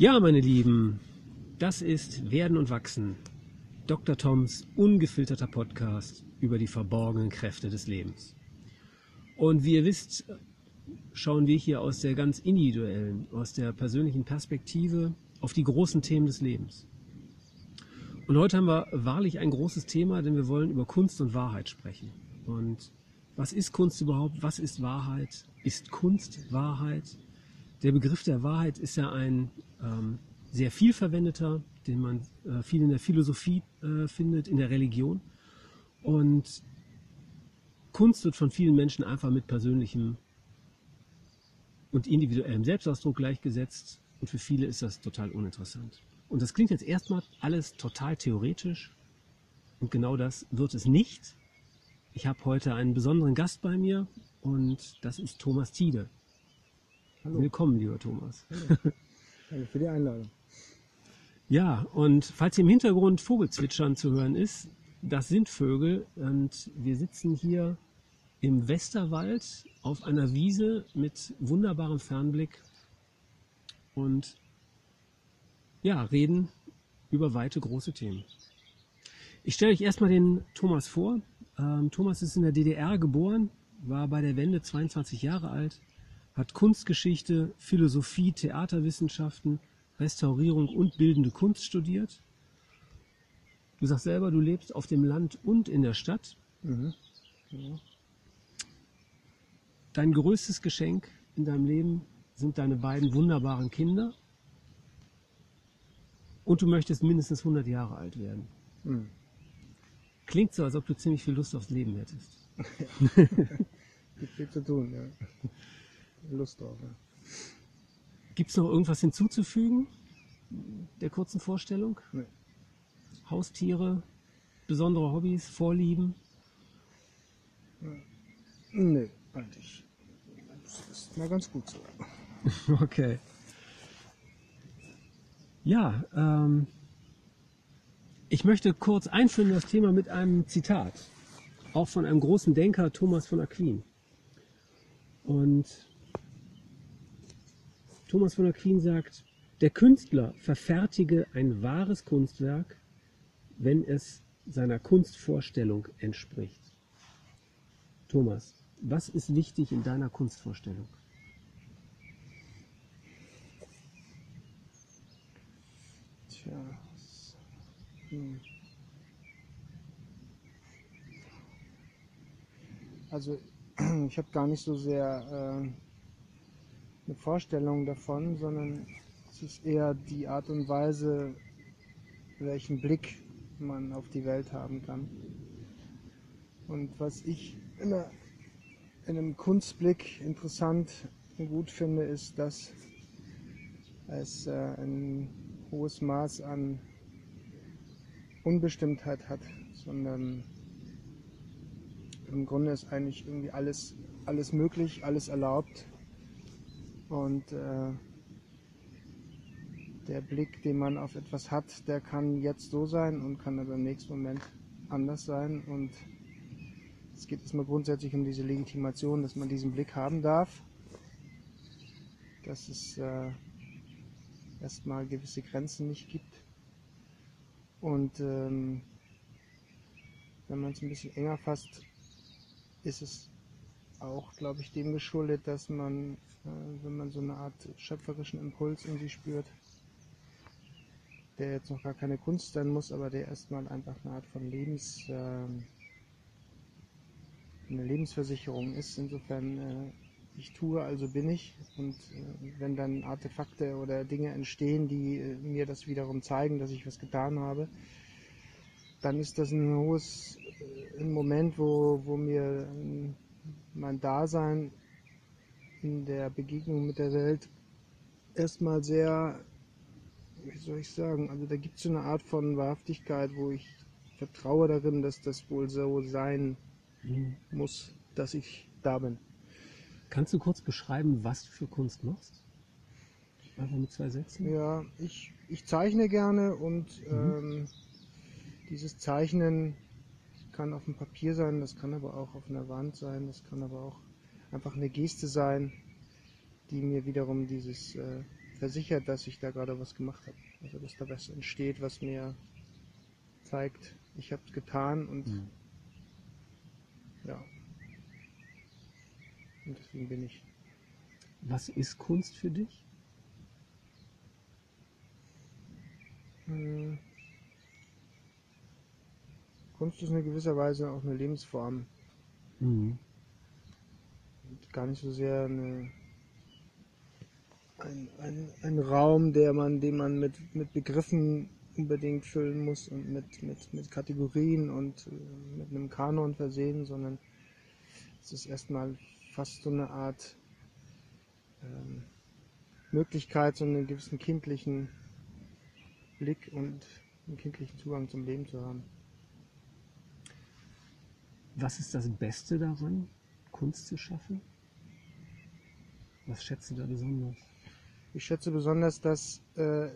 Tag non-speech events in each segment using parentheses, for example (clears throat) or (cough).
Ja, meine Lieben, das ist Werden und Wachsen. Dr. Toms ungefilterter Podcast über die verborgenen Kräfte des Lebens. Und wie ihr wisst, schauen wir hier aus der ganz individuellen, aus der persönlichen Perspektive auf die großen Themen des Lebens. Und heute haben wir wahrlich ein großes Thema, denn wir wollen über Kunst und Wahrheit sprechen. Und was ist Kunst überhaupt? Was ist Wahrheit? Ist Kunst Wahrheit? Der Begriff der Wahrheit ist ja ein ähm, sehr viel verwendeter, den man äh, viel in der Philosophie äh, findet, in der Religion. Und Kunst wird von vielen Menschen einfach mit persönlichem und individuellem Selbstausdruck gleichgesetzt. Und für viele ist das total uninteressant. Und das klingt jetzt erstmal alles total theoretisch. Und genau das wird es nicht. Ich habe heute einen besonderen Gast bei mir und das ist Thomas Tiede. Hallo. Willkommen, lieber Thomas. Hallo. (laughs) Danke für die Einladung. Ja, und falls im Hintergrund Vogelzwitschern zu hören ist, das sind Vögel und wir sitzen hier im Westerwald auf einer Wiese mit wunderbarem Fernblick und ja, reden über weite große Themen. Ich stelle euch erstmal den Thomas vor. Ähm, Thomas ist in der DDR geboren, war bei der Wende 22 Jahre alt, hat Kunstgeschichte, Philosophie, Theaterwissenschaften, Restaurierung und bildende Kunst studiert. Du sagst selber, du lebst auf dem Land und in der Stadt. Mhm. Ja. Dein größtes Geschenk in deinem Leben sind deine beiden wunderbaren Kinder. Und du möchtest mindestens 100 Jahre alt werden. Mhm. Klingt so, als ob du ziemlich viel Lust aufs Leben hättest. Ja. (laughs) Gibt viel zu tun, ja. Lust drauf, ja. Gibt es noch irgendwas hinzuzufügen der kurzen Vorstellung? Nee. Haustiere, besondere Hobbys, Vorlieben? Nee, eigentlich. Das ist mal ganz gut so. (laughs) okay. Ja, ähm, ich möchte kurz einführen das Thema mit einem Zitat, auch von einem großen Denker, Thomas von Aquin. Und Thomas von Aquin sagt, der Künstler verfertige ein wahres Kunstwerk, wenn es seiner Kunstvorstellung entspricht. Thomas, was ist wichtig in deiner Kunstvorstellung? Tja. Hm. Also (clears throat) ich habe gar nicht so sehr äh, eine Vorstellung davon, sondern es ist eher die Art und Weise, welchen Blick man auf die Welt haben kann. Und was ich einer, in einem Kunstblick interessant und gut finde, ist, dass es äh, ein hohes Maß an Unbestimmtheit hat, sondern im Grunde ist eigentlich irgendwie alles, alles möglich, alles erlaubt. Und äh, der Blick, den man auf etwas hat, der kann jetzt so sein und kann aber im nächsten Moment anders sein. Und es geht erstmal grundsätzlich um diese Legitimation, dass man diesen Blick haben darf. Dass es äh, erstmal gewisse Grenzen nicht gibt. Und ähm, wenn man es ein bisschen enger fasst, ist es auch, glaube ich, dem geschuldet, dass man, äh, wenn man so eine Art schöpferischen Impuls in sich spürt, der jetzt noch gar keine Kunst sein muss, aber der erstmal einfach eine Art von Lebens, äh, eine Lebensversicherung ist. Insofern, äh, ich tue, also bin ich. Und äh, wenn dann Artefakte oder Dinge entstehen, die äh, mir das wiederum zeigen, dass ich was getan habe, dann ist das ein hohes, äh, ein Moment, wo, wo mir ähm, mein Dasein in der Begegnung mit der Welt erstmal sehr wie soll ich sagen, also da gibt es so eine Art von Wahrhaftigkeit, wo ich vertraue darin, dass das wohl so sein mhm. muss, dass ich da bin. Kannst du kurz beschreiben, was du für Kunst machst? Einfach mit zwei Sätzen? Ja, ich, ich zeichne gerne und mhm. ähm, dieses Zeichnen kann auf dem Papier sein, das kann aber auch auf einer Wand sein, das kann aber auch einfach eine Geste sein, die mir wiederum dieses äh, versichert, dass ich da gerade was gemacht habe. Also dass da was entsteht, was mir zeigt, ich habe es getan und Mhm. ja. Und deswegen bin ich. Was ist Kunst für dich? Hm. Kunst ist in gewisser Weise auch eine Lebensform. Mhm. Gar nicht so sehr eine, ein, ein, ein Raum, der man, den man mit, mit Begriffen unbedingt füllen muss und mit, mit, mit Kategorien und äh, mit einem Kanon versehen, sondern es ist erstmal fast so eine Art ähm, Möglichkeit, so einen gewissen kindlichen Blick und einen kindlichen Zugang zum Leben zu haben. Was ist das Beste daran, Kunst zu schaffen? Was schätzt du da besonders? Ich schätze besonders, dass äh,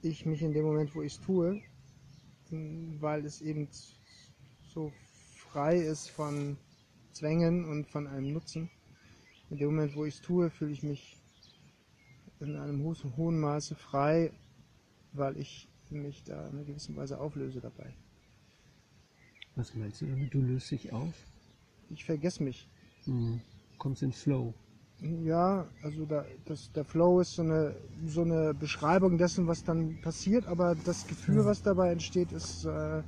ich mich in dem Moment, wo ich es tue, weil es eben so frei ist von Zwängen und von einem Nutzen, in dem Moment, wo ich es tue, fühle ich mich in einem ho- hohen Maße frei, weil ich mich da in einer gewissen Weise auflöse dabei. Was meinst du damit? Du löst dich auf? Ich vergesse mich. Mhm. Kommst in Flow. Ja, also da, das, der Flow ist so eine, so eine Beschreibung dessen, was dann passiert, aber das Gefühl, Ja. was dabei entsteht, ist, äh,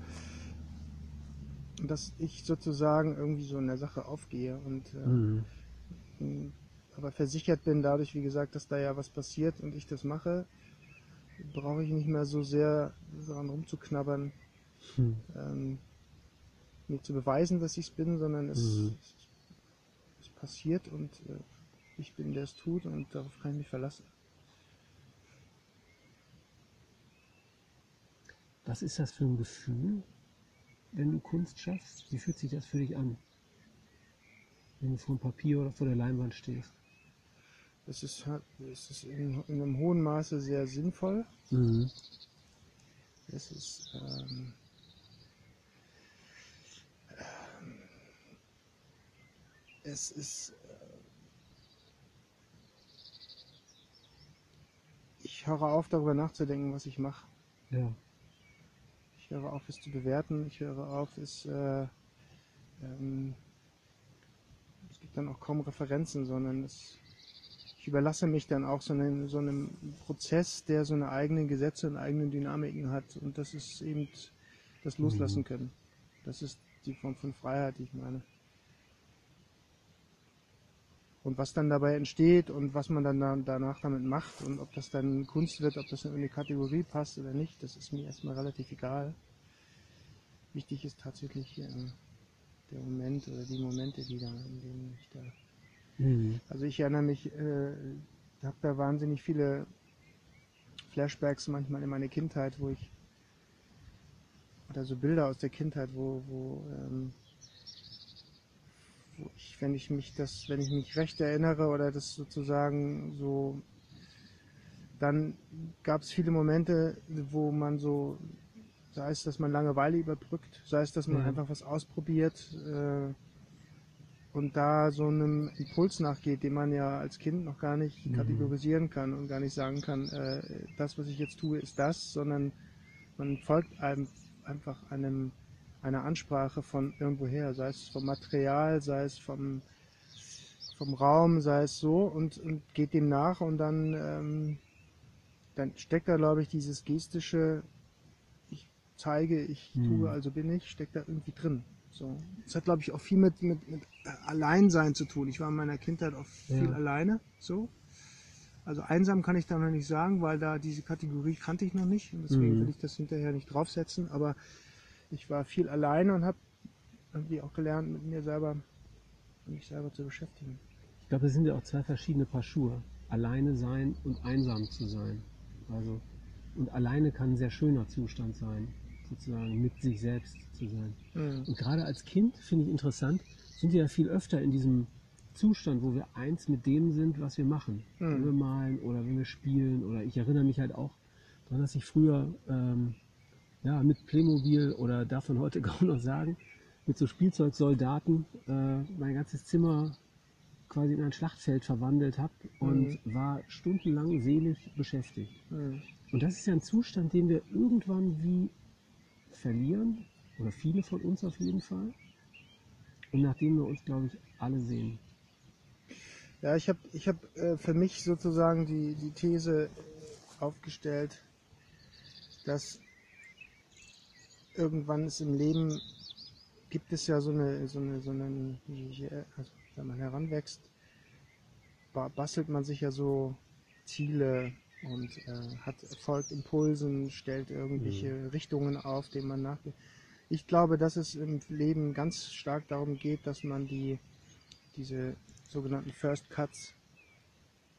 dass ich sozusagen irgendwie so in der Sache aufgehe und äh, Mhm. aber versichert bin dadurch, wie gesagt, dass da ja was passiert und ich das mache, brauche ich nicht mehr so sehr daran rumzuknabbern, Hm. ähm, mir zu beweisen, dass ich es bin, sondern es, Mhm. es, es passiert und äh, ich bin, der es tut und darauf kann ich mich verlassen. Was ist das für ein Gefühl, wenn du Kunst schaffst? Wie fühlt sich das für dich an? Wenn du vor dem Papier oder vor der Leinwand stehst? Es ist, es ist in, in einem hohen Maße sehr sinnvoll. Mhm. Es ist ähm, es ist äh, ich höre auf darüber nachzudenken, was ich mache. Ja. Ich höre auf, es zu bewerten. Ich höre auf, es äh, ähm, es gibt dann auch kaum Referenzen, sondern es, ich überlasse mich dann auch so einem, so einem Prozess, der so eine eigenen Gesetze und eigenen Dynamiken hat. Und das ist eben das Loslassen Mhm. können. Das ist die Form von Freiheit, die ich meine. Und was dann dabei entsteht und was man dann da, danach damit macht und ob das dann Kunst wird, ob das in eine Kategorie passt oder nicht, das ist mir erstmal relativ egal. Wichtig ist tatsächlich äh, der Moment oder die Momente, die da, in denen ich da Mhm. also ich erinnere mich, äh, habe da wahnsinnig viele Flashbacks manchmal in meine Kindheit, wo ich oder so Bilder aus der Kindheit, wo, wo, ähm, wo ich, wenn ich mich das, wenn ich mich recht erinnere oder das sozusagen so, dann gab es viele Momente, wo man so, sei es, dass man Langeweile überbrückt, sei es, dass man Ja. einfach was ausprobiert, äh, und da so einem Impuls nachgeht, den man ja als Kind noch gar nicht Mhm. kategorisieren kann und gar nicht sagen kann, äh, das, was ich jetzt tue, ist das, sondern man folgt einem einfach einem einer Ansprache von irgendwoher, sei es vom Material, sei es vom vom Raum, sei es so und, und geht dem nach und dann ähm, dann steckt da glaube ich dieses gestische ich zeige, ich Mhm. tue, also bin ich, steckt da irgendwie drin. So. Das hat, glaube ich, auch viel mit, mit, mit Alleinsein zu tun. Ich war in meiner Kindheit auch viel Ja. alleine. So. Also einsam kann ich da noch nicht sagen, weil da diese Kategorie kannte ich noch nicht. Und deswegen Mhm. will ich das hinterher nicht draufsetzen. Aber ich war viel alleine und habe irgendwie auch gelernt, mit mir selber, mich selber zu beschäftigen. Ich glaube, es sind ja auch zwei verschiedene Paar Schuhe. Alleine sein und einsam zu sein. Also, und alleine kann ein sehr schöner Zustand sein, sozusagen mit sich selbst zu sein. Mhm. Und gerade als Kind, finde ich interessant, sind wir ja viel öfter in diesem Zustand, wo wir eins mit dem sind, was wir machen. Mhm. Wenn wir malen oder wenn wir spielen. Oder ich erinnere mich halt auch daran, dass ich früher ähm, ja, mit Playmobil oder darf man heute (laughs) kaum noch sagen, mit so Spielzeugsoldaten äh, mein ganzes Zimmer quasi in ein Schlachtfeld verwandelt habe und Mhm. war stundenlang seelisch beschäftigt. Mhm. Und das ist ja ein Zustand, den wir irgendwann wie verlieren, oder viele von uns auf jeden Fall. Und nachdem wir uns, glaube ich, alle sehen. Ja, ich habe ich hab, äh, für mich sozusagen die, die These aufgestellt, dass irgendwann es im Leben gibt es ja so eine, so eine, so einen, wie- also wenn man heranwächst, ba- bastelt man sich ja so Ziele und äh, hat folgt Impulsen, stellt irgendwelche Richtungen auf, denen man nachgeht. Ich glaube, dass es im Leben ganz stark darum geht, dass man die diese sogenannten First Cuts,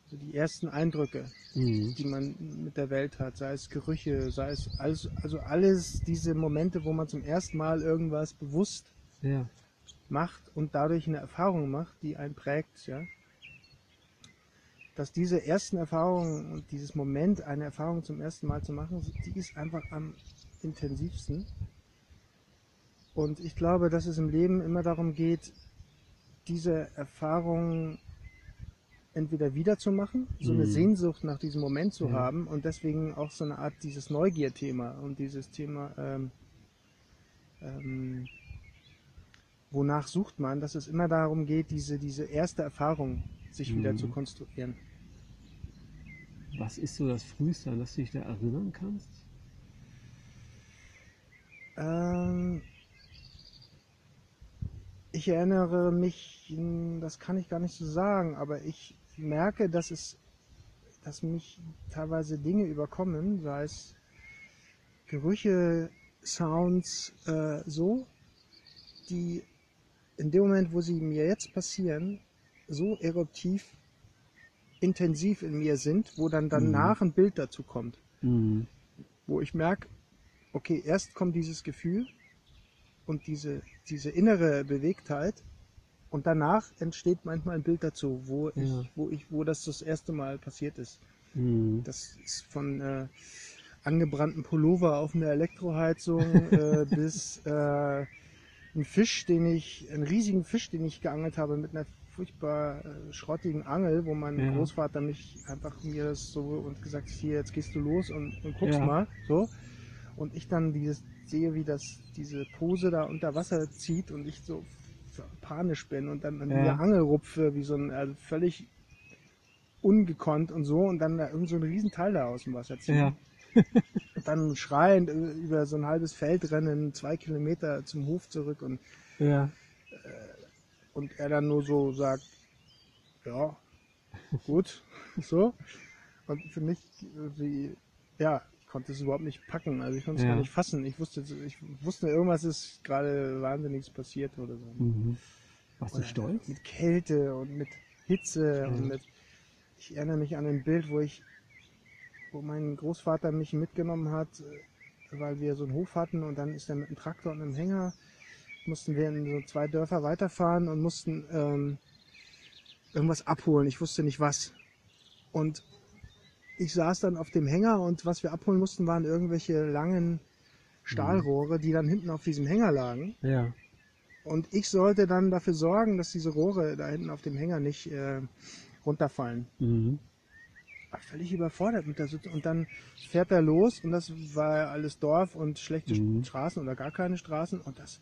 also die ersten Eindrücke, Mhm. die man mit der Welt hat, sei es Gerüche, sei es alles, also alles diese Momente, wo man zum ersten Mal irgendwas bewusst Ja. macht und dadurch eine Erfahrung macht, die einen prägt, ja. Dass diese ersten Erfahrungen und dieses Moment, eine Erfahrung zum ersten Mal zu machen, die ist einfach am intensivsten. Und ich glaube, dass es im Leben immer darum geht, diese Erfahrung entweder wiederzumachen, so eine Mhm. Sehnsucht nach diesem Moment zu Ja. haben und deswegen auch so eine Art dieses Neugier-Thema und dieses Thema, ähm, ähm, wonach sucht man, dass es immer darum geht, diese, diese erste Erfahrung sich wieder Mhm. zu konstruieren. Was ist so das Früheste, an das du dich da erinnern kannst? Ähm, ich erinnere mich, hm, das kann ich gar nicht so sagen, aber ich merke, dass es, dass mich teilweise Dinge überkommen, sei es Gerüche, Sounds, äh, so, die in dem Moment, wo sie mir jetzt passieren, so eruptiv, intensiv in mir sind, wo dann danach ein Bild dazu kommt Mhm. wo ich merke, okay, erst kommt dieses Gefühl und diese, diese innere Bewegtheit und danach entsteht manchmal ein Bild dazu, wo Ja. ich, wo ich, wo das das erste Mal passiert ist. Mhm. Das ist von äh, angebrannten Pullover auf einer Elektroheizung (laughs) äh, bis äh, ein Fisch, den ich, einen riesigen Fisch, den ich geangelt habe mit einer furchtbar äh, schrottigen Angel, wo mein Ja. Großvater mich einfach mir das so und gesagt hat, hier, jetzt gehst du los und, und guckst Ja. mal, so. Und ich dann dieses sehe, wie das diese Pose da unter Wasser zieht und ich so panisch bin und dann an Ja. dieser Angel rupfe, wie so ein also völlig ungekonnt und so und dann da irgend so ein Riesenteil da aus dem Wasser ziehen. Ja. (laughs) Und dann schreiend äh, über so ein halbes Feld rennen, zwei Kilometer zum Hof zurück und, Ja. und er dann nur so sagt, ja, gut, (laughs) so. Und für mich, äh, wie, ja, konnte es überhaupt nicht packen, also ich konnte es Ja. gar nicht fassen. Ich wusste, ich wusste, irgendwas ist gerade wahnsinniges passiert oder so. Mhm. Warst du stolz? Mit Kälte und mit Hitze Mhm. und mit. Ich erinnere mich an ein Bild, wo ich, wo mein Großvater mich mitgenommen hat, äh, weil wir so einen Hof hatten und dann ist er mit einem Traktor und einem Hänger, mussten wir in so zwei Dörfer weiterfahren und mussten ähm, irgendwas abholen. Ich wusste nicht was. Und ich saß dann auf dem Hänger und was wir abholen mussten, waren irgendwelche langen Stahlrohre, die dann hinten auf diesem Hänger lagen. Ja. Und ich sollte dann dafür sorgen, dass diese Rohre da hinten auf dem Hänger nicht äh, runterfallen. Mhm. War völlig überfordert mit der Situation. Und dann fährt er los und das war alles Dorf und schlechte Mhm. Straßen oder gar keine Straßen und das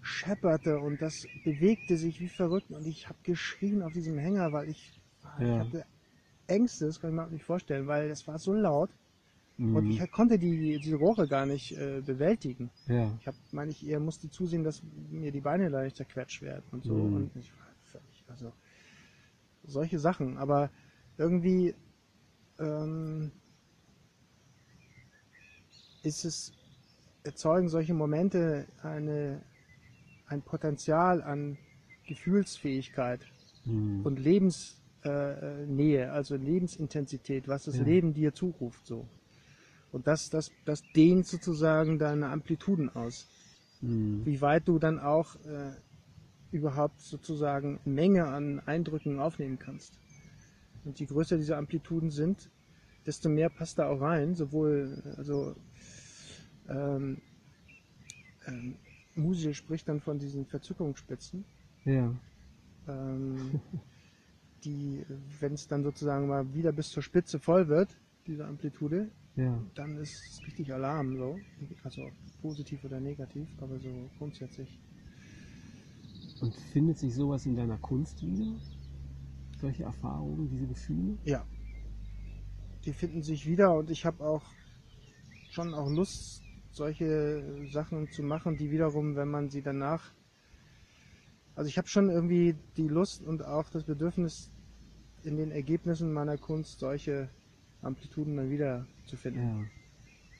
schepperte und das bewegte sich wie verrückt und ich habe geschrien auf diesem Hänger, weil ich, ich Ja. hatte Ängste, das kann ich mir auch nicht vorstellen, weil es war so laut und Mhm. ich konnte die, diese Rohre gar nicht äh, bewältigen. Ja. Ich habe, meine ich, eher musste zusehen, dass mir die Beine leicht zerquetscht werden und so. Mhm. Und ich war völlig, also solche Sachen. Aber irgendwie ähm, ist es, erzeugen solche Momente eine, ein Potenzial an Gefühlsfähigkeit Mhm. und Lebensnähe, äh, Nähe, also Lebensintensität, was das Ja. Leben dir zuruft, so. Und das, das, das dehnt sozusagen deine Amplituden aus. Mhm. Wie weit du dann auch äh, überhaupt sozusagen Menge an Eindrücken aufnehmen kannst. Und je größer diese Amplituden sind, desto mehr passt da auch rein, sowohl, also, ähm, ähm, Musil spricht dann von diesen Verzückungsspitzen. Ja. Ähm, (laughs) die, wenn es dann sozusagen mal wieder bis zur Spitze voll wird, diese Amplitude, Ja. dann ist es richtig Alarm so. Also positiv oder negativ, aber so grundsätzlich. Und findet sich sowas in deiner Kunst wieder? Solche Erfahrungen, diese Gefühle? Ja. Die finden sich wieder und ich habe auch schon auch Lust, solche Sachen zu machen, die wiederum, wenn man sie danach. Also ich habe schon irgendwie die Lust und auch das Bedürfnis, in den Ergebnissen meiner Kunst solche Amplituden dann wieder zu finden, Ja.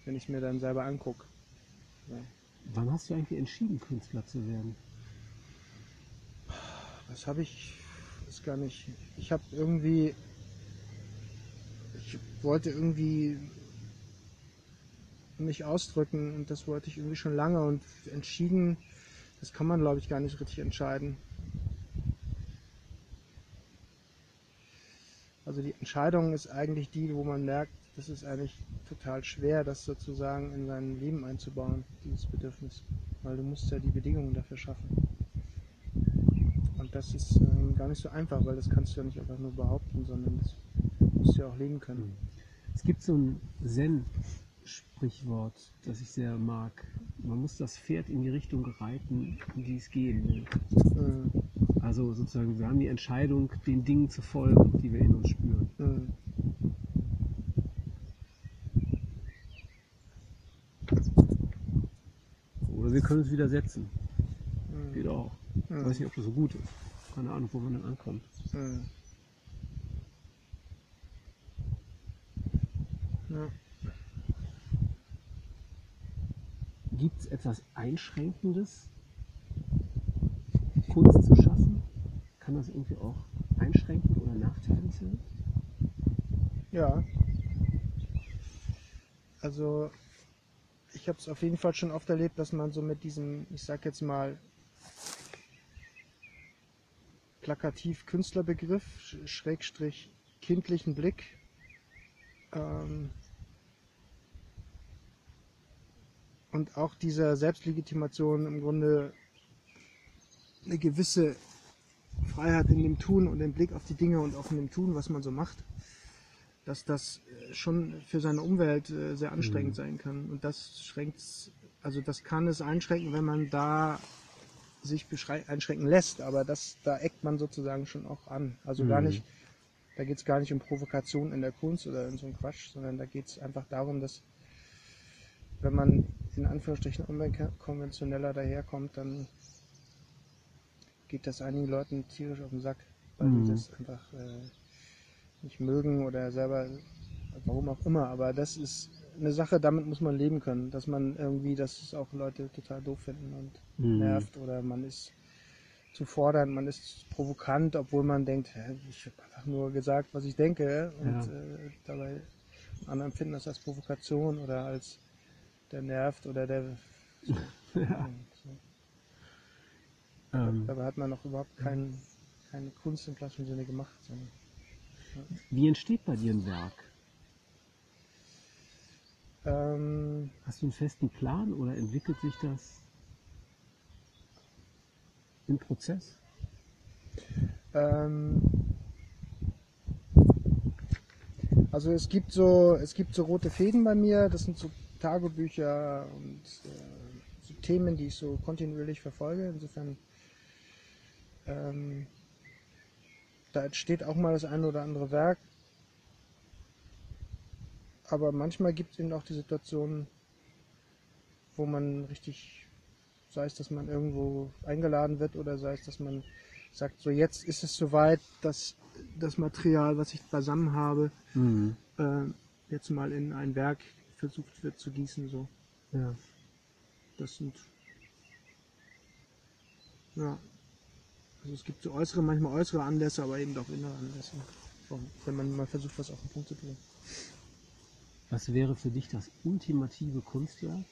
wenn ich mir dann selber angucke. Wann hast du eigentlich entschieden, Künstler zu werden? Was habe ich? Ist gar nicht. Ich habe irgendwie. Ich wollte irgendwie mich ausdrücken und das wollte ich irgendwie schon lange und entschieden. Das kann man, glaube ich, gar nicht richtig entscheiden. Also die Entscheidung ist eigentlich die, wo man merkt, das ist eigentlich total schwer, das sozusagen in sein Leben einzubauen, dieses Bedürfnis. Weil du musst ja die Bedingungen dafür schaffen. Und das ist ähm, gar nicht so einfach, weil das kannst du ja nicht einfach nur behaupten, sondern das musst du ja auch leben können. Es gibt so ein Zen-Sprichwort, das ich sehr mag. Man muss das Pferd in die Richtung reiten, in die es gehen will. Mhm. Also sozusagen, wir haben die Entscheidung, den Dingen zu folgen, die wir in uns spüren. Mhm. Oder wir können es widersetzen. Mhm. Geht auch. Ich weiß nicht, ob das so gut ist. Keine Ahnung, wo man dann ankommt. Mhm. Ja. Gibt es etwas Einschränkendes, Kunst zu schaffen? Kann das irgendwie auch einschränkend oder nachteilig sein? Ja. Also ich habe es auf jeden Fall schon oft erlebt, dass man so mit diesem, ich sag jetzt mal, plakativ Künstlerbegriff, Sch- Schrägstrich kindlichen Blick, ähm, und auch dieser Selbstlegitimation im Grunde eine gewisse Freiheit in dem Tun und im Blick auf die Dinge und auch in dem Tun, was man so macht, dass das äh, schon für seine Umwelt äh, sehr anstrengend sein kann. Und das schränkt, also das kann es einschränken, wenn man da sich einschränken lässt, aber das, da eckt man sozusagen schon auch an. Also gar Mhm. nicht, da geht es gar nicht um Provokation in der Kunst oder in so einem Quatsch, sondern da geht es einfach darum, dass wenn man in Anführungsstrichen unkonventioneller daherkommt, dann geht das einigen Leuten tierisch auf den Sack, weil Mhm. die das einfach äh, nicht mögen oder selber, warum auch immer. Aber das ist eine Sache, damit muss man leben können, dass man irgendwie, dass es auch Leute total doof finden und Mhm. nervt oder man ist zu fordernd, man ist provokant, obwohl man denkt, ich habe einfach nur gesagt, was ich denke und Ja. äh, dabei andere empfinden das als Provokation oder als der nervt oder der (laughs) Ja. Ähm, Dabei hat man noch überhaupt kein, keine Kunst im klassischen Sinne gemacht. Sondern, wie entsteht bei dir ein Werk? ähm, Hast du einen festen Plan oder entwickelt sich das im Prozess? ähm, also es gibt so, es gibt so rote Fäden bei mir. Das sind so Tagebücher und äh, so Themen, die ich so kontinuierlich verfolge. Insofern ähm, da entsteht auch mal das eine oder andere Werk. Aber manchmal gibt es eben auch die Situation, wo man richtig, sei es, dass man irgendwo eingeladen wird oder sei es, dass man sagt, so jetzt ist es soweit, dass das Material, was ich beisammen habe, Mhm. äh, jetzt mal in ein Werk versucht wird zu gießen. So. Ja. Das sind ja. Also es gibt so äußere, manchmal äußere Anlässe, aber eben auch innere Anlässe. Wenn man mal versucht, was auf den Punkt zu bringen. Was wäre für dich das ultimative Kunstwerk?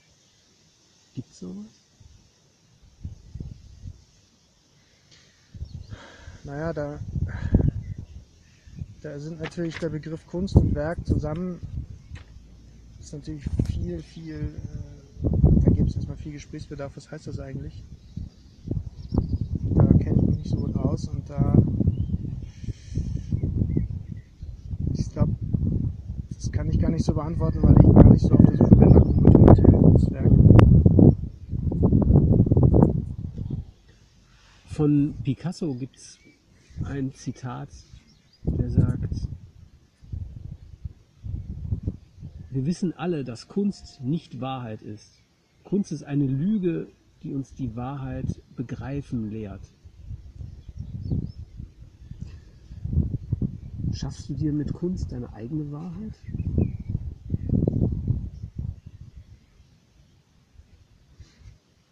Gibt es sowas? Naja, da, da sind natürlich der Begriff Kunst und Werk zusammen. ist natürlich viel, viel, äh, da gibt es erstmal viel Gesprächsbedarf. Was heißt das eigentlich? Da kenne ich mich nicht so gut aus und da Ich glaube, das kann ich gar nicht so beantworten, weil ich gar nicht so auf der Suche bin nach einem ultimativen Kunstwerk. Von Picasso gibt es ein Zitat, der sagt, wir wissen alle, dass Kunst nicht Wahrheit ist. Kunst ist eine Lüge, die uns die Wahrheit begreifen lehrt. Schaffst du dir mit Kunst deine eigene Wahrheit?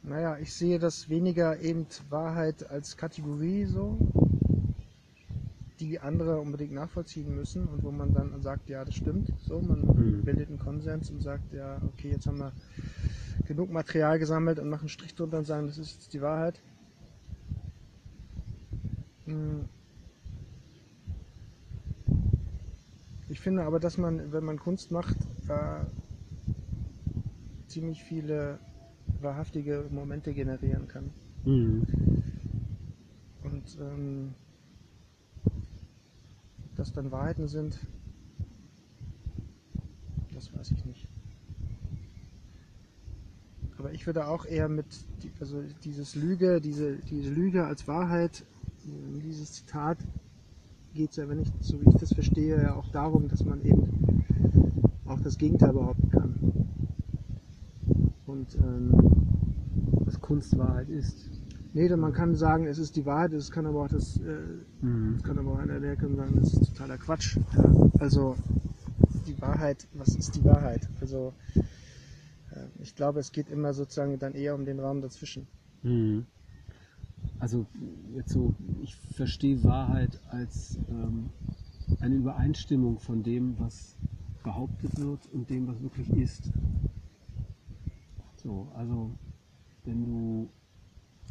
Naja, ich sehe das weniger eben Wahrheit als Kategorie so, die andere unbedingt nachvollziehen müssen und wo man dann sagt, ja, das stimmt. So, man Mhm. bildet einen Konsens und sagt, ja, okay, jetzt haben wir genug Material gesammelt und machen einen Strich drunter und sagen, das ist jetzt die Wahrheit. Hm. Ich finde aber, dass man, wenn man Kunst macht, äh, ziemlich viele wahrhaftige Momente generieren kann. Mhm. Und ähm, ob das dann Wahrheiten sind, das weiß ich nicht. Aber ich würde auch eher mit, also dieses Lüge, diese, diese Lüge als Wahrheit, dieses Zitat geht es ja, wenn ich, so wie ich das verstehe, ja auch darum, dass man eben auch das Gegenteil behaupten kann. Und ähm, Was Kunst Wahrheit ist. nee, dann man kann sagen, es ist die Wahrheit, es kann aber auch das äh, Mhm. Kann aber auch einer der kann sagen, das ist totaler Quatsch. Ja? Also die Wahrheit, was ist die Wahrheit? Also äh, ich glaube, es geht immer sozusagen dann eher um den Raum dazwischen. Mhm. Also jetzt so, ich verstehe Wahrheit als ähm, eine Übereinstimmung von dem, was behauptet wird und dem, was wirklich ist. So, also wenn du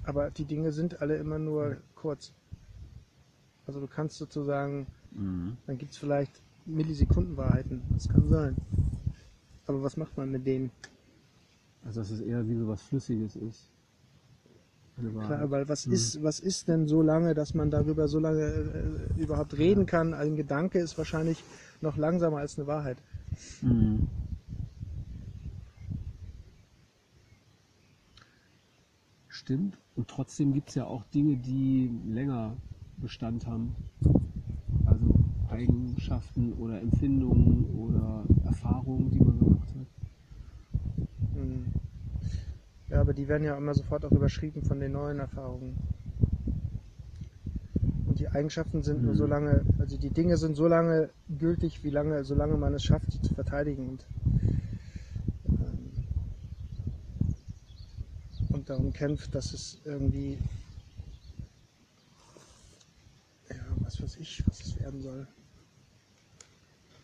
Aber die Dinge sind alle immer nur kurz. Also du kannst sozusagen, dann gibt es vielleicht Millisekundenwahrheiten. Das kann sein. Aber was macht man mit denen? also dass es eher wie so was Flüssiges ist. Klar, weil was Mhm. ist, was ist denn so lange, dass man darüber so lange äh, überhaupt reden kann? Ein Gedanke ist wahrscheinlich noch langsamer als eine Wahrheit. Mhm. Stimmt. Und trotzdem gibt es ja auch Dinge, die länger Bestand haben. Also Eigenschaften oder Empfindungen oder Erfahrungen, die man gemacht hat. Hm. Ja, aber die werden ja immer sofort auch überschrieben von den neuen Erfahrungen. Und die Eigenschaften sind nur Mhm. so lange, also die Dinge sind so lange gültig, wie lange, solange man es schafft, die zu verteidigen und, ähm, und darum kämpft, dass es irgendwie, ja, was weiß ich, was es werden soll.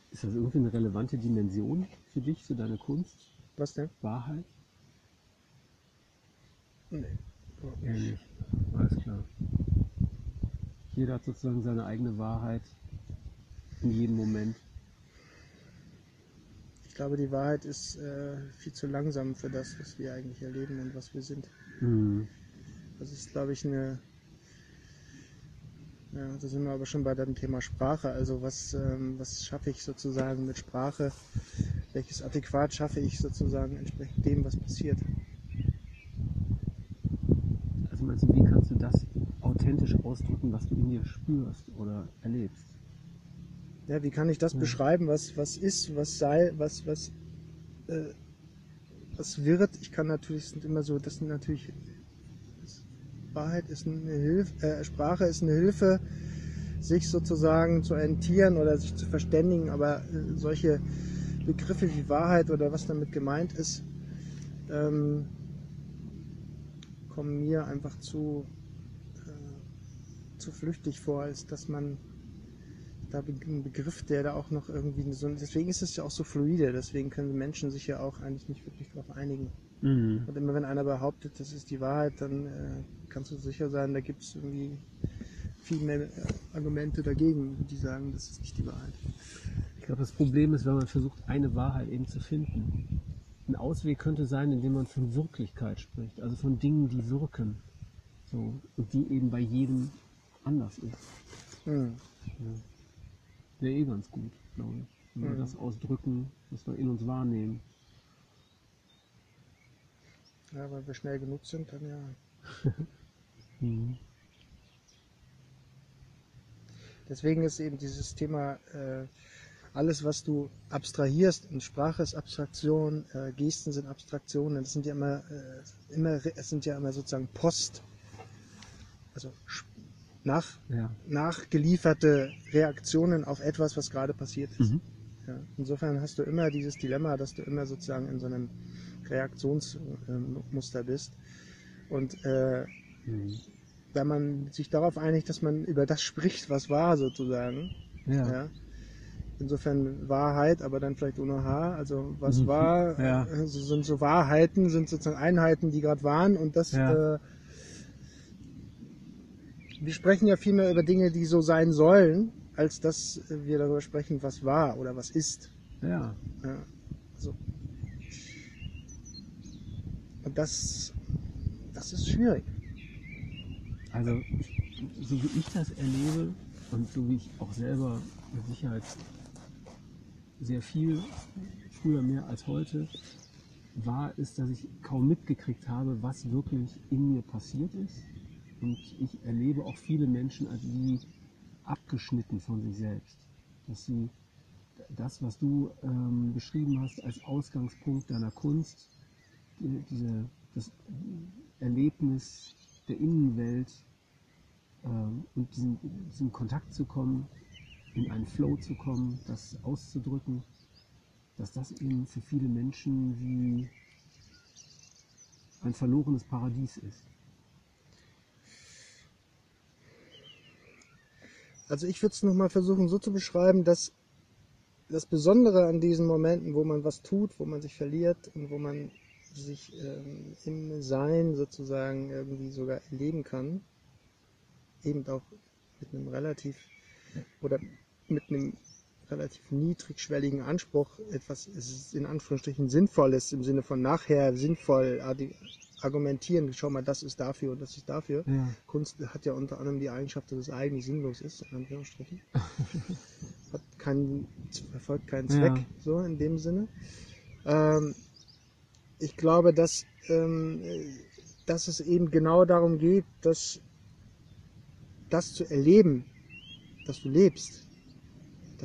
Ist das irgendwie eine relevante Dimension für dich, für deine Kunst? Was denn? Wahrheit? Nee. überhaupt Eher nicht. Alles klar. Jeder hat sozusagen seine eigene Wahrheit in jedem Moment. Ich glaube, die Wahrheit ist äh, viel zu langsam für das, was wir eigentlich erleben und was wir sind. Mhm. Das ist, glaube ich, eine. Ja, da sind wir aber schon bei dem Thema Sprache. Also, was, ähm, was schaffe ich sozusagen mit Sprache? Welches Adäquat schaffe ich sozusagen entsprechend dem, was passiert? Also meinst du, wie kannst du das authentisch ausdrücken, was du in dir spürst oder erlebst? Ja, wie kann ich das Ja. beschreiben, was, was ist, was sei, was, was, äh, was wird? Ich kann natürlich, es sind immer so, das sind natürlich, Wahrheit ist eine Hilfe, äh, Sprache ist eine Hilfe, sich sozusagen zu orientieren oder sich zu verständigen, aber äh, solche Begriffe wie Wahrheit oder was damit gemeint ist, ähm, kommen mir einfach zu, äh, zu flüchtig vor, als dass man da be- ein Begriff, der da auch noch irgendwie so, deswegen ist es ja auch so fluide, deswegen können Menschen sich ja auch eigentlich nicht wirklich darauf einigen. Mhm. Und immer wenn einer behauptet, das ist die Wahrheit, dann äh, kannst du sicher sein, da gibt es irgendwie viel mehr äh, Argumente dagegen, die sagen, das ist nicht die Wahrheit. Ich glaube, das Problem ist, wenn man versucht, eine Wahrheit eben zu finden. Ein Ausweg könnte sein, indem man von Wirklichkeit spricht, also von Dingen, die wirken. So, und die eben bei jedem anders ist. Hm. Wäre eh ganz gut. glaube ich. Wenn wir Mhm. das ausdrücken, was wir in uns wahrnehmen. Ja, weil wir schnell genug sind, dann ja. (laughs) Mhm. Deswegen ist eben dieses Thema, äh, alles was du abstrahierst, und Sprache ist Abstraktion, äh, Gesten sind Abstraktionen, das sind ja immer, äh, immer, es sind ja immer sozusagen Post, also nach, Ja. nachgelieferte Reaktionen auf etwas, was gerade passiert ist. Mhm. Ja. Insofern hast du immer dieses Dilemma, dass du immer sozusagen in so einem Reaktionsmuster bist. Und äh, Mhm. wenn man sich darauf einigt, dass man über das spricht, was war sozusagen, Ja. ja. Insofern Wahrheit, aber dann vielleicht ohne H. Also was Mhm. war, Ja. äh, so sind so Wahrheiten, sind sozusagen Einheiten, die gerade waren und das. Ja. Äh, wir sprechen ja viel mehr über Dinge, die so sein sollen, als dass wir darüber sprechen, was war oder was ist. ja. Ja. So. Und das, das ist schwierig. Also, so wie ich das erlebe und so wie ich auch selber mit Sicherheit sehr viel, früher mehr als heute, war es, dass ich kaum mitgekriegt habe, was wirklich in mir passiert ist. Und ich erlebe auch viele Menschen als wie abgeschnitten von sich selbst. Dass sie das, was du ähm, beschrieben hast als Ausgangspunkt deiner Kunst, die, diese, das Erlebnis der Innenwelt ähm, und diesen, diesen Kontakt zu kommen, in einen Flow zu kommen, das auszudrücken, dass das eben für viele Menschen wie ein verlorenes Paradies ist. Also ich würde es nochmal versuchen so zu beschreiben, dass das Besondere an diesen Momenten, wo man was tut, wo man sich verliert und wo man sich ähm, im Sein sozusagen irgendwie sogar erleben kann, eben auch mit einem relativ oder mit einem relativ niedrigschwelligen Anspruch etwas in Anführungsstrichen Sinnvolles im Sinne von nachher sinnvoll argumentieren, schau mal, das ist dafür und das ist dafür. Ja. Kunst hat ja unter anderem die Eigenschaft, dass es eigentlich sinnlos ist, in Anführungsstrichen. (laughs) hat keinen, verfolgt keinen Zweck, Ja. so in dem Sinne. Ähm, ich glaube, dass, ähm, äh, dass es eben genau darum geht, dass das zu erleben, dass du lebst,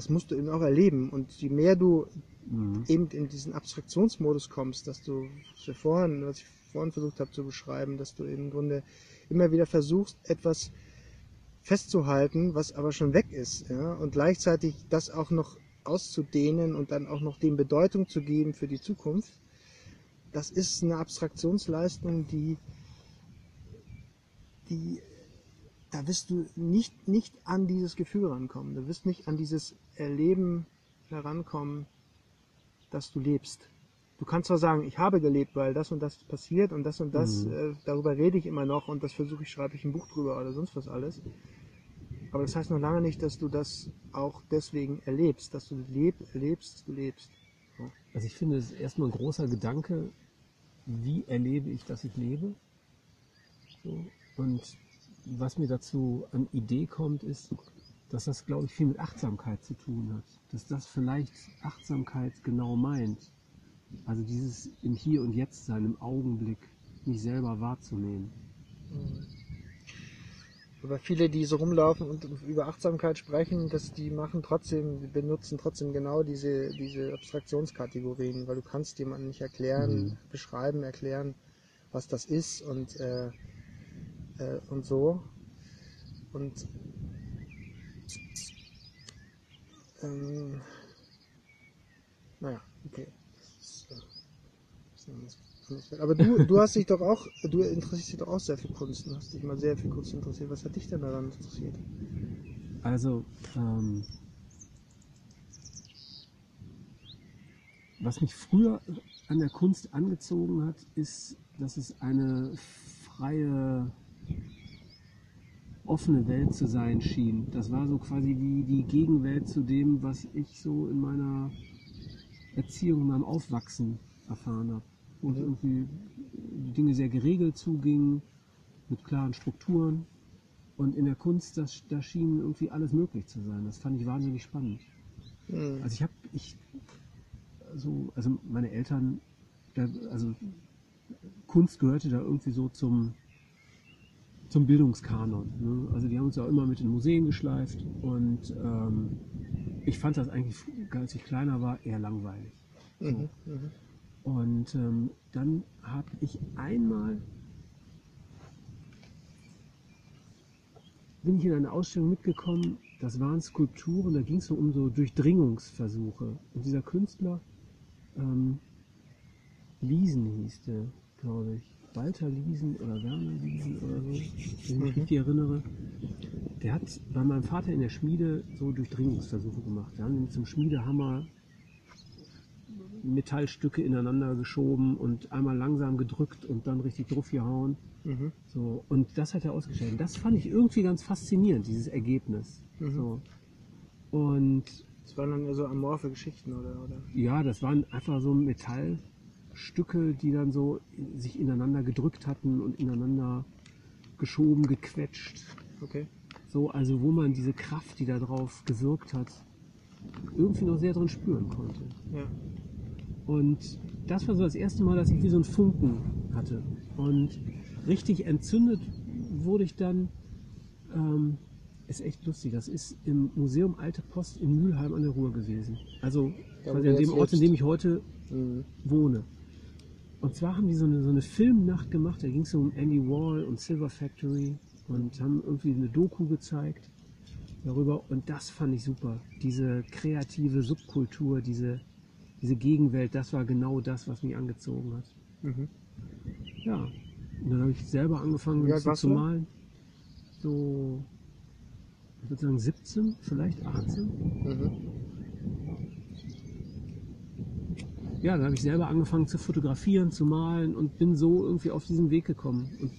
das musst du eben auch erleben. Und je mehr du Mhm. eben in diesen Abstraktionsmodus kommst, dass du was wir vorhin, was ich vorhin versucht habe zu beschreiben, dass du im Grunde immer wieder versuchst, etwas festzuhalten, was aber schon weg ist, ja, und gleichzeitig das auch noch auszudehnen und dann auch noch dem Bedeutung zu geben für die Zukunft. Das ist eine Abstraktionsleistung, die, die, da wirst du nicht, nicht an dieses Gefühl rankommen. Du wirst nicht an dieses Erleben herankommen, dass du lebst. Du kannst zwar sagen, ich habe gelebt, weil das und das passiert und das und das, Mhm. äh, darüber rede ich immer noch und das versuche ich, schreibe ich ein Buch drüber oder sonst was alles. Aber das heißt noch lange nicht, dass du das auch deswegen erlebst, dass du leb, erlebst, du lebst. Also ich finde, es ist erstmal ein großer Gedanke, wie erlebe ich, dass ich lebe? So. Und was mir dazu an Idee kommt, ist, dass das, glaube ich, viel mit Achtsamkeit zu tun hat. Dass das vielleicht Achtsamkeit genau meint. Also dieses im Hier und Jetzt sein, im Augenblick, mich selber wahrzunehmen. Aber viele, die so rumlaufen und über Achtsamkeit sprechen, dass die machen trotzdem, die benutzen trotzdem genau diese, diese Abstraktionskategorien, weil du kannst jemandem nicht erklären, Mhm. beschreiben, erklären, was das ist und, äh, äh, und so. Und ähm, naja, okay. Aber du, (laughs) du hast dich doch auch, du interessierst dich doch auch sehr für Kunst und hast dich mal sehr für Kunst interessiert. Was hat dich denn daran interessiert? Also, ähm, was mich früher an der Kunst angezogen hat, ist, dass es eine freie, offene Welt zu sein schien. Das war so quasi wie die Gegenwelt zu dem, was ich so in meiner Erziehung, in meinem Aufwachsen erfahren habe. Wo es Mhm. irgendwie die Dinge sehr geregelt zugingen, mit klaren Strukturen. Und in der Kunst, das, da schien irgendwie alles möglich zu sein. Das fand ich wahnsinnig spannend. Mhm. Also ich habe, ich, so, also meine Eltern, da, also Kunst gehörte da irgendwie so zum, zum Bildungskanon. Ne? Also die haben uns ja immer mit in Museen geschleift und ähm, ich fand das eigentlich, als ich kleiner war, eher langweilig. So. Mhm. Mhm. Und ähm, dann habe ich einmal bin ich in eine Ausstellung mitgekommen, das waren Skulpturen, da ging es so um so Durchdringungsversuche. Und dieser Künstler, ähm, Liesen hieß der, glaube ich. Walter Liesen oder Werner Liesen oder so, wenn ich mich Mhm. richtig erinnere. Der hat bei meinem Vater in der Schmiede so Durchdringungsversuche gemacht. Da haben so einem Schmiedehammer Metallstücke ineinander geschoben und einmal langsam gedrückt und dann richtig drauf gehauen. Mhm. So, und das hat er ausgestellt. Das fand ich irgendwie ganz faszinierend, dieses Ergebnis. Mhm. So. Und Das waren dann ja so amorphe Geschichten, oder? oder? ja, das waren einfach so Metallstücke, die dann so sich ineinander gedrückt hatten und ineinander geschoben, gequetscht. Okay. So, also wo man diese Kraft, die da drauf gewirkt hat, irgendwie noch sehr drin spüren konnte. Ja. Und das war so das erste Mal, dass ich wie so einen Funken hatte. Und richtig entzündet wurde ich dann, ähm, ist echt lustig, das ist im Museum Alte Post in Mülheim an der Ruhr gewesen. Also quasi an dem Ort, in dem ich heute Mhm. wohne. Und zwar haben die so eine, so eine Filmnacht gemacht, da ging es um Andy Wall und Silver Factory und haben irgendwie eine Doku gezeigt darüber und das fand ich super. Diese kreative Subkultur, diese, diese Gegenwelt, das war genau das, was mich angezogen hat. Mhm. Ja, und dann habe ich selber angefangen Wie ein zu malen. So, ich würde sagen 17, vielleicht 18. Mhm. Ja, dann habe ich selber angefangen zu fotografieren, zu malen und bin so irgendwie auf diesen Weg gekommen. Und,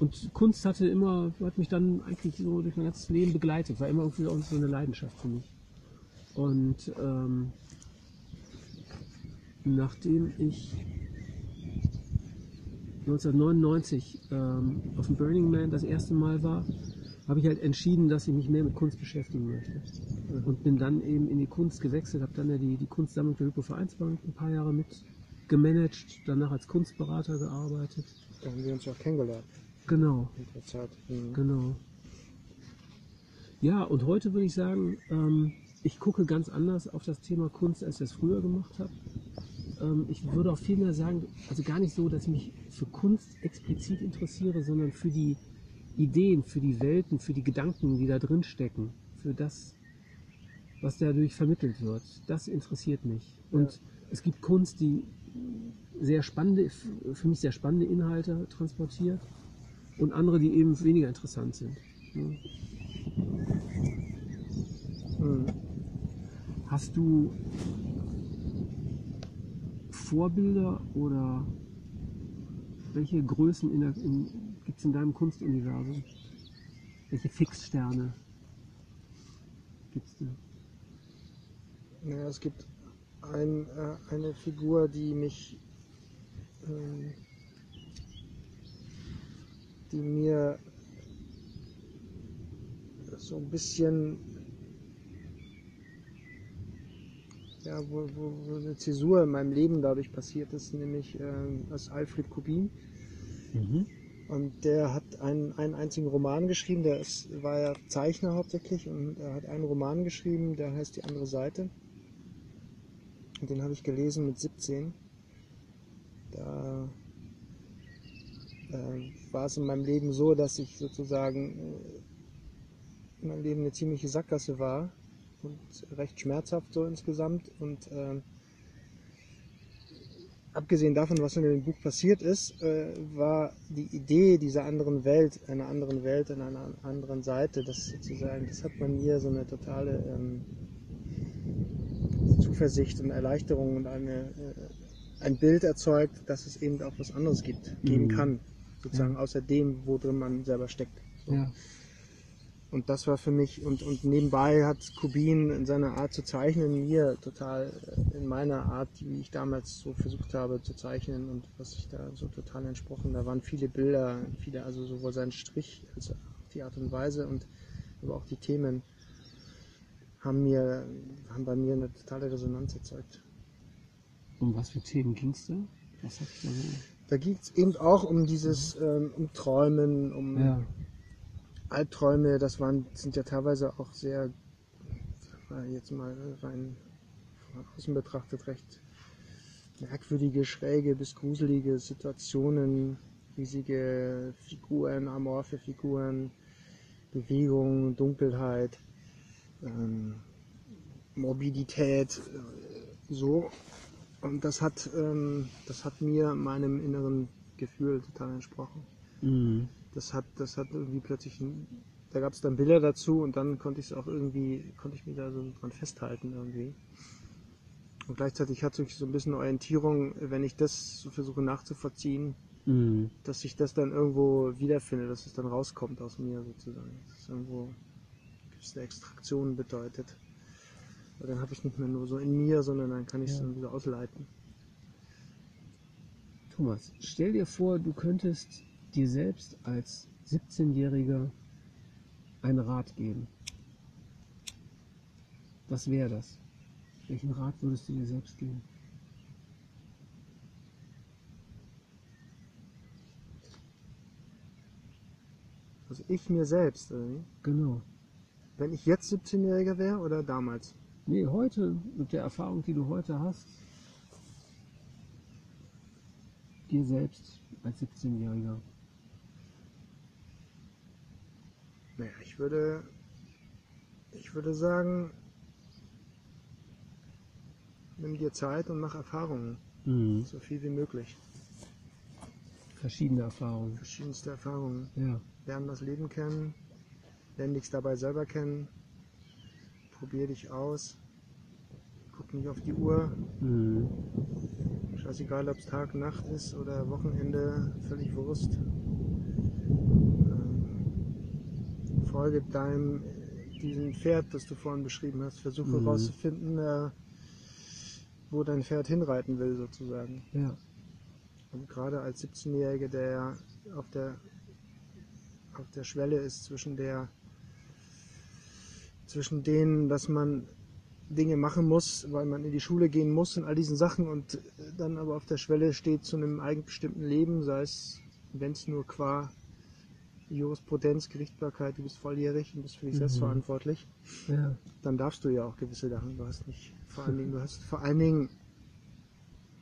und Kunst hatte immer, hat mich dann eigentlich so durch mein ganzes Leben begleitet, war immer irgendwie auch so eine Leidenschaft für mich. Und ähm, nachdem ich 1999 ähm, auf dem Burning Man das erste Mal war, habe ich halt entschieden, dass ich mich mehr mit Kunst beschäftigen möchte. Und bin dann eben in die Kunst gewechselt, habe dann ja die, die Kunstsammlung der Hypo-Vereinsbank ein paar Jahre mit gemanagt, danach als Kunstberater gearbeitet. Da haben wir uns ja auch kennengelernt Genau, in der Zeit. Mhm. genau. Ja, und heute würde ich sagen, ähm, ich gucke ganz anders auf das Thema Kunst, als ich das früher gemacht habe. Ähm, ich würde auch viel mehr sagen, also gar nicht so, dass ich mich für Kunst explizit interessiere, sondern für die Ideen, für die Welten, für die Gedanken, die da drin stecken, für das, was dadurch vermittelt wird. Das interessiert mich. Und Ja. es gibt Kunst, die sehr spannende, für mich sehr spannende Inhalte transportiert und andere, die eben weniger interessant sind. Mhm. Hast du Vorbilder oder welche Größen in der, in, gibt es in deinem Kunstuniversum? Welche Fixsterne gibt es da? Naja, es gibt ein, äh, eine Figur, die mich, ähm, die mir so ein bisschen, ja, wo, wo, wo eine Zäsur in meinem Leben dadurch passiert ist, nämlich ähm, das Alfred Kubin. Und der hat einen, einen einzigen Roman geschrieben, der ist, war ja Zeichner hauptsächlich und er hat einen Roman geschrieben, der heißt Die andere Seite. Und den habe ich gelesen mit 17. Da äh, war es in meinem Leben so, dass ich sozusagen äh, in meinem Leben eine ziemliche Sackgasse war und recht schmerzhaft so insgesamt. Und äh, abgesehen davon, was in dem Buch passiert ist, äh, war die Idee dieser anderen Welt, einer anderen Welt, an einer anderen Seite, das sozusagen, das hat bei mir so eine totale ähm, Zuversicht und Erleichterung und eine, äh, ein Bild erzeugt, dass es eben auch was anderes gibt, geben Mhm. kann, sozusagen außer dem, wo drin man selber steckt. So. Ja. Und das war für mich, und, und nebenbei hat Kubin in seiner Art zu zeichnen mir total, äh, in meiner Art, wie ich damals so versucht habe zu zeichnen und was ich da so total entsprochen. Da waren viele Bilder, viele, also sowohl sein Strich als auch die Art und Weise und aber auch die Themen haben, mir, haben bei mir eine totale Resonanz erzeugt. Um was für Themen ging es da? Was da so? Da geht es eben auch um dieses, ähm, um Träumen, um Ja. Albträume. Das waren, sind ja teilweise auch sehr, äh, jetzt mal rein von außen betrachtet, recht merkwürdige, schräge bis gruselige Situationen, riesige Figuren, amorphe Figuren, Bewegung, Dunkelheit, ähm, Morbidität, äh, so. Und das hat, ähm, das hat mir meinem inneren Gefühl total entsprochen. Mhm. Das hat, das hat irgendwie plötzlich, da gab es dann Bilder dazu und dann konnte ich es auch irgendwie, konnte ich mich da so dran festhalten irgendwie. Und gleichzeitig hatte ich so ein bisschen Orientierung, wenn ich das so versuche nachzuvollziehen, Mhm. dass ich das dann irgendwo wiederfinde, dass es dann rauskommt aus mir sozusagen. Dass es irgendwo gewisse Extraktion bedeutet. Weil dann habe ich nicht mehr nur so in mir, sondern dann kann ich es Ja. dann wieder ausleiten. Thomas, stell dir vor, du könntest dir selbst als 17-Jähriger einen Rat geben. Was wäre das? Welchen Rat würdest du dir selbst geben? Also ich mir selbst, oder wie? Genau. wenn ich jetzt 17-Jähriger wäre oder damals? Nee, heute, mit der Erfahrung, die du heute hast, dir selbst als 17-Jähriger. Naja, ich würde, ich würde sagen, nimm dir Zeit und mach Erfahrungen, Mhm. so viel wie möglich. Verschiedene Erfahrungen. Verschiedenste Erfahrungen. Ja. Lern das Leben kennen, lern dich dabei selber kennen, probier dich aus, guck nicht auf die Uhr, Mhm. scheißegal ob es Tag, Nacht ist oder Wochenende, völlig Wurst. Ähm, folge deinem, äh, diesem Pferd, das du vorhin beschrieben hast, versuche Mhm. herauszufinden, äh, wo dein Pferd hinreiten will sozusagen. Ja. Und gerade als 17-Jähriger, der auf der, auf der Schwelle ist zwischen der, zwischen denen, dass man Dinge machen muss, weil man in die Schule gehen muss und all diesen Sachen und dann aber auf der Schwelle steht zu einem eigenbestimmten Leben, sei es, wenn es nur qua Jurisprudenz, Gerichtsbarkeit, du bist volljährig und bist für dich selbst Mhm. verantwortlich, Ja. dann darfst du ja auch gewisse Sachen. Du hast nicht, vor allen Dingen, du hast vor allen Dingen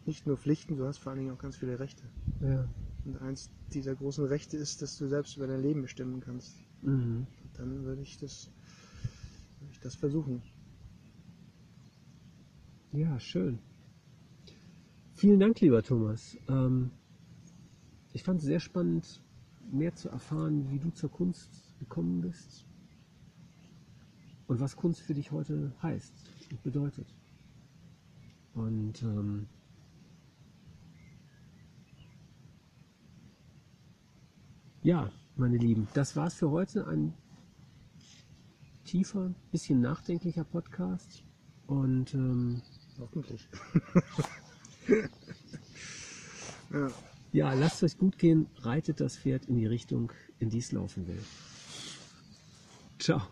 nicht nur Pflichten, du hast vor allen Dingen auch ganz viele Rechte. Ja. Und eins dieser großen Rechte ist, dass du selbst über dein Leben bestimmen kannst. Mhm. Dann würde ich das, würde ich das versuchen. Ja, schön. Vielen Dank, lieber Thomas. Ähm, ich fand es sehr spannend, mehr zu erfahren, wie du zur Kunst gekommen bist und was Kunst für dich heute heißt und bedeutet. Und ähm, ja, meine Lieben, das war's für heute. Ein tiefer, bisschen nachdenklicher Podcast. Und ähm, Hoffentlich. (laughs) ja. Ja, lasst euch gut gehen, reitet das Pferd in die Richtung, in die es laufen will. Ciao.